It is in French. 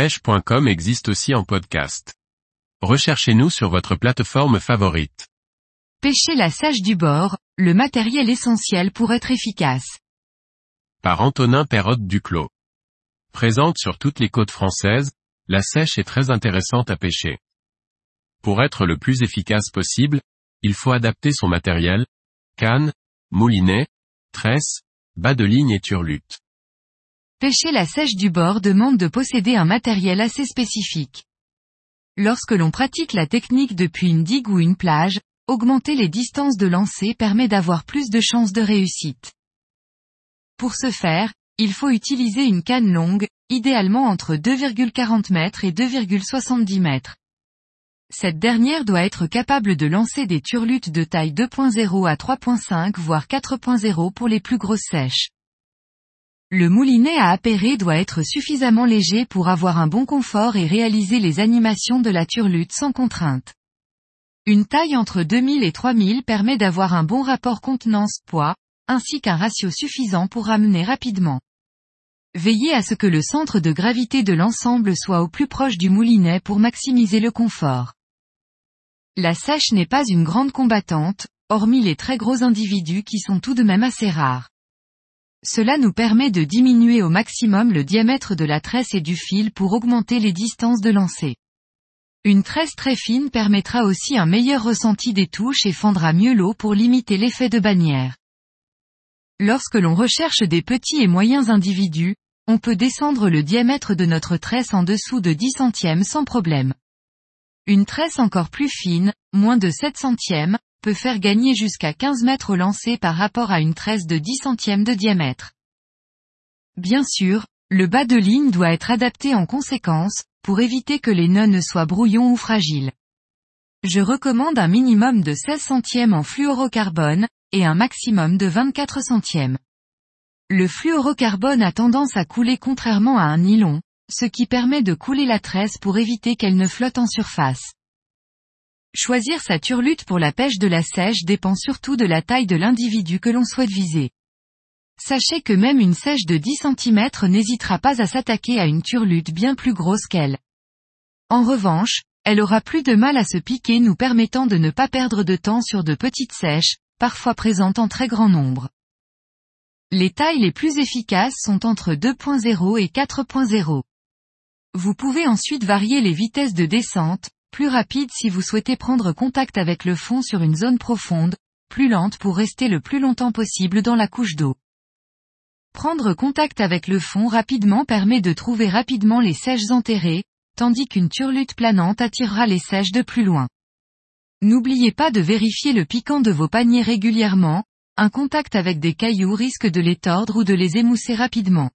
pêche.com existe aussi en podcast. Recherchez-nous sur votre plateforme favorite. Pêcher la sèche du bord, le matériel essentiel pour être efficace. Par Antonin Perrotte Duclos. Présente sur toutes les côtes françaises, la sèche est très intéressante à pêcher. Pour être le plus efficace possible, il faut adapter son matériel, canne, moulinet, tresse, bas de ligne et turlute. Pêcher la sèche du bord demande de posséder un matériel assez spécifique. Lorsque l'on pratique la technique depuis une digue ou une plage, augmenter les distances de lancer permet d'avoir plus de chances de réussite. Pour ce faire, il faut utiliser une canne longue, idéalement entre 2,40 m et 2,70 m. Cette dernière doit être capable de lancer des turlutes de taille 2.0 à 3.5 voire 4.0 pour les plus grosses sèches. Le moulinet à appairer doit être suffisamment léger pour avoir un bon confort et réaliser les animations de la turlute sans contrainte. Une taille entre 2000 et 3000 permet d'avoir un bon rapport contenance-poids, ainsi qu'un ratio suffisant pour ramener rapidement. Veillez à ce que le centre de gravité de l'ensemble soit au plus proche du moulinet pour maximiser le confort. La sèche n'est pas une grande combattante, hormis les très gros individus qui sont tout de même assez rares. Cela nous permet de diminuer au maximum le diamètre de la tresse et du fil pour augmenter les distances de lancer. Une tresse très fine permettra aussi un meilleur ressenti des touches et fendra mieux l'eau pour limiter l'effet de bannière. Lorsque l'on recherche des petits et moyens individus, on peut descendre le diamètre de notre tresse en dessous de 10 centièmes sans problème. Une tresse encore plus fine, moins de 7 centièmes, peut faire gagner jusqu'à 15 mètres au lancer par rapport à une tresse de 10 centièmes de diamètre. Bien sûr, le bas de ligne doit être adapté en conséquence, pour éviter que les nœuds ne soient brouillons ou fragiles. Je recommande un minimum de 16 centièmes en fluorocarbone, et un maximum de 24 centièmes. Le fluorocarbone a tendance à couler contrairement à un nylon, ce qui permet de couler la tresse pour éviter qu'elle ne flotte en surface. Choisir sa turlute pour la pêche de la sèche dépend surtout de la taille de l'individu que l'on souhaite viser. Sachez que même une sèche de 10 cm n'hésitera pas à s'attaquer à une turlute bien plus grosse qu'elle. En revanche, elle aura plus de mal à se piquer nous permettant de ne pas perdre de temps sur de petites sèches, parfois présentes en très grand nombre. Les tailles les plus efficaces sont entre 2.0 et 4.0. Vous pouvez ensuite varier les vitesses de descente, plus rapide si vous souhaitez prendre contact avec le fond sur une zone profonde, plus lente pour rester le plus longtemps possible dans la couche d'eau. Prendre contact avec le fond rapidement permet de trouver rapidement les sèches enterrées, tandis qu'une turlute planante attirera les sèches de plus loin. N'oubliez pas de vérifier le piquant de vos paniers régulièrement, un contact avec des cailloux risque de les tordre ou de les émousser rapidement.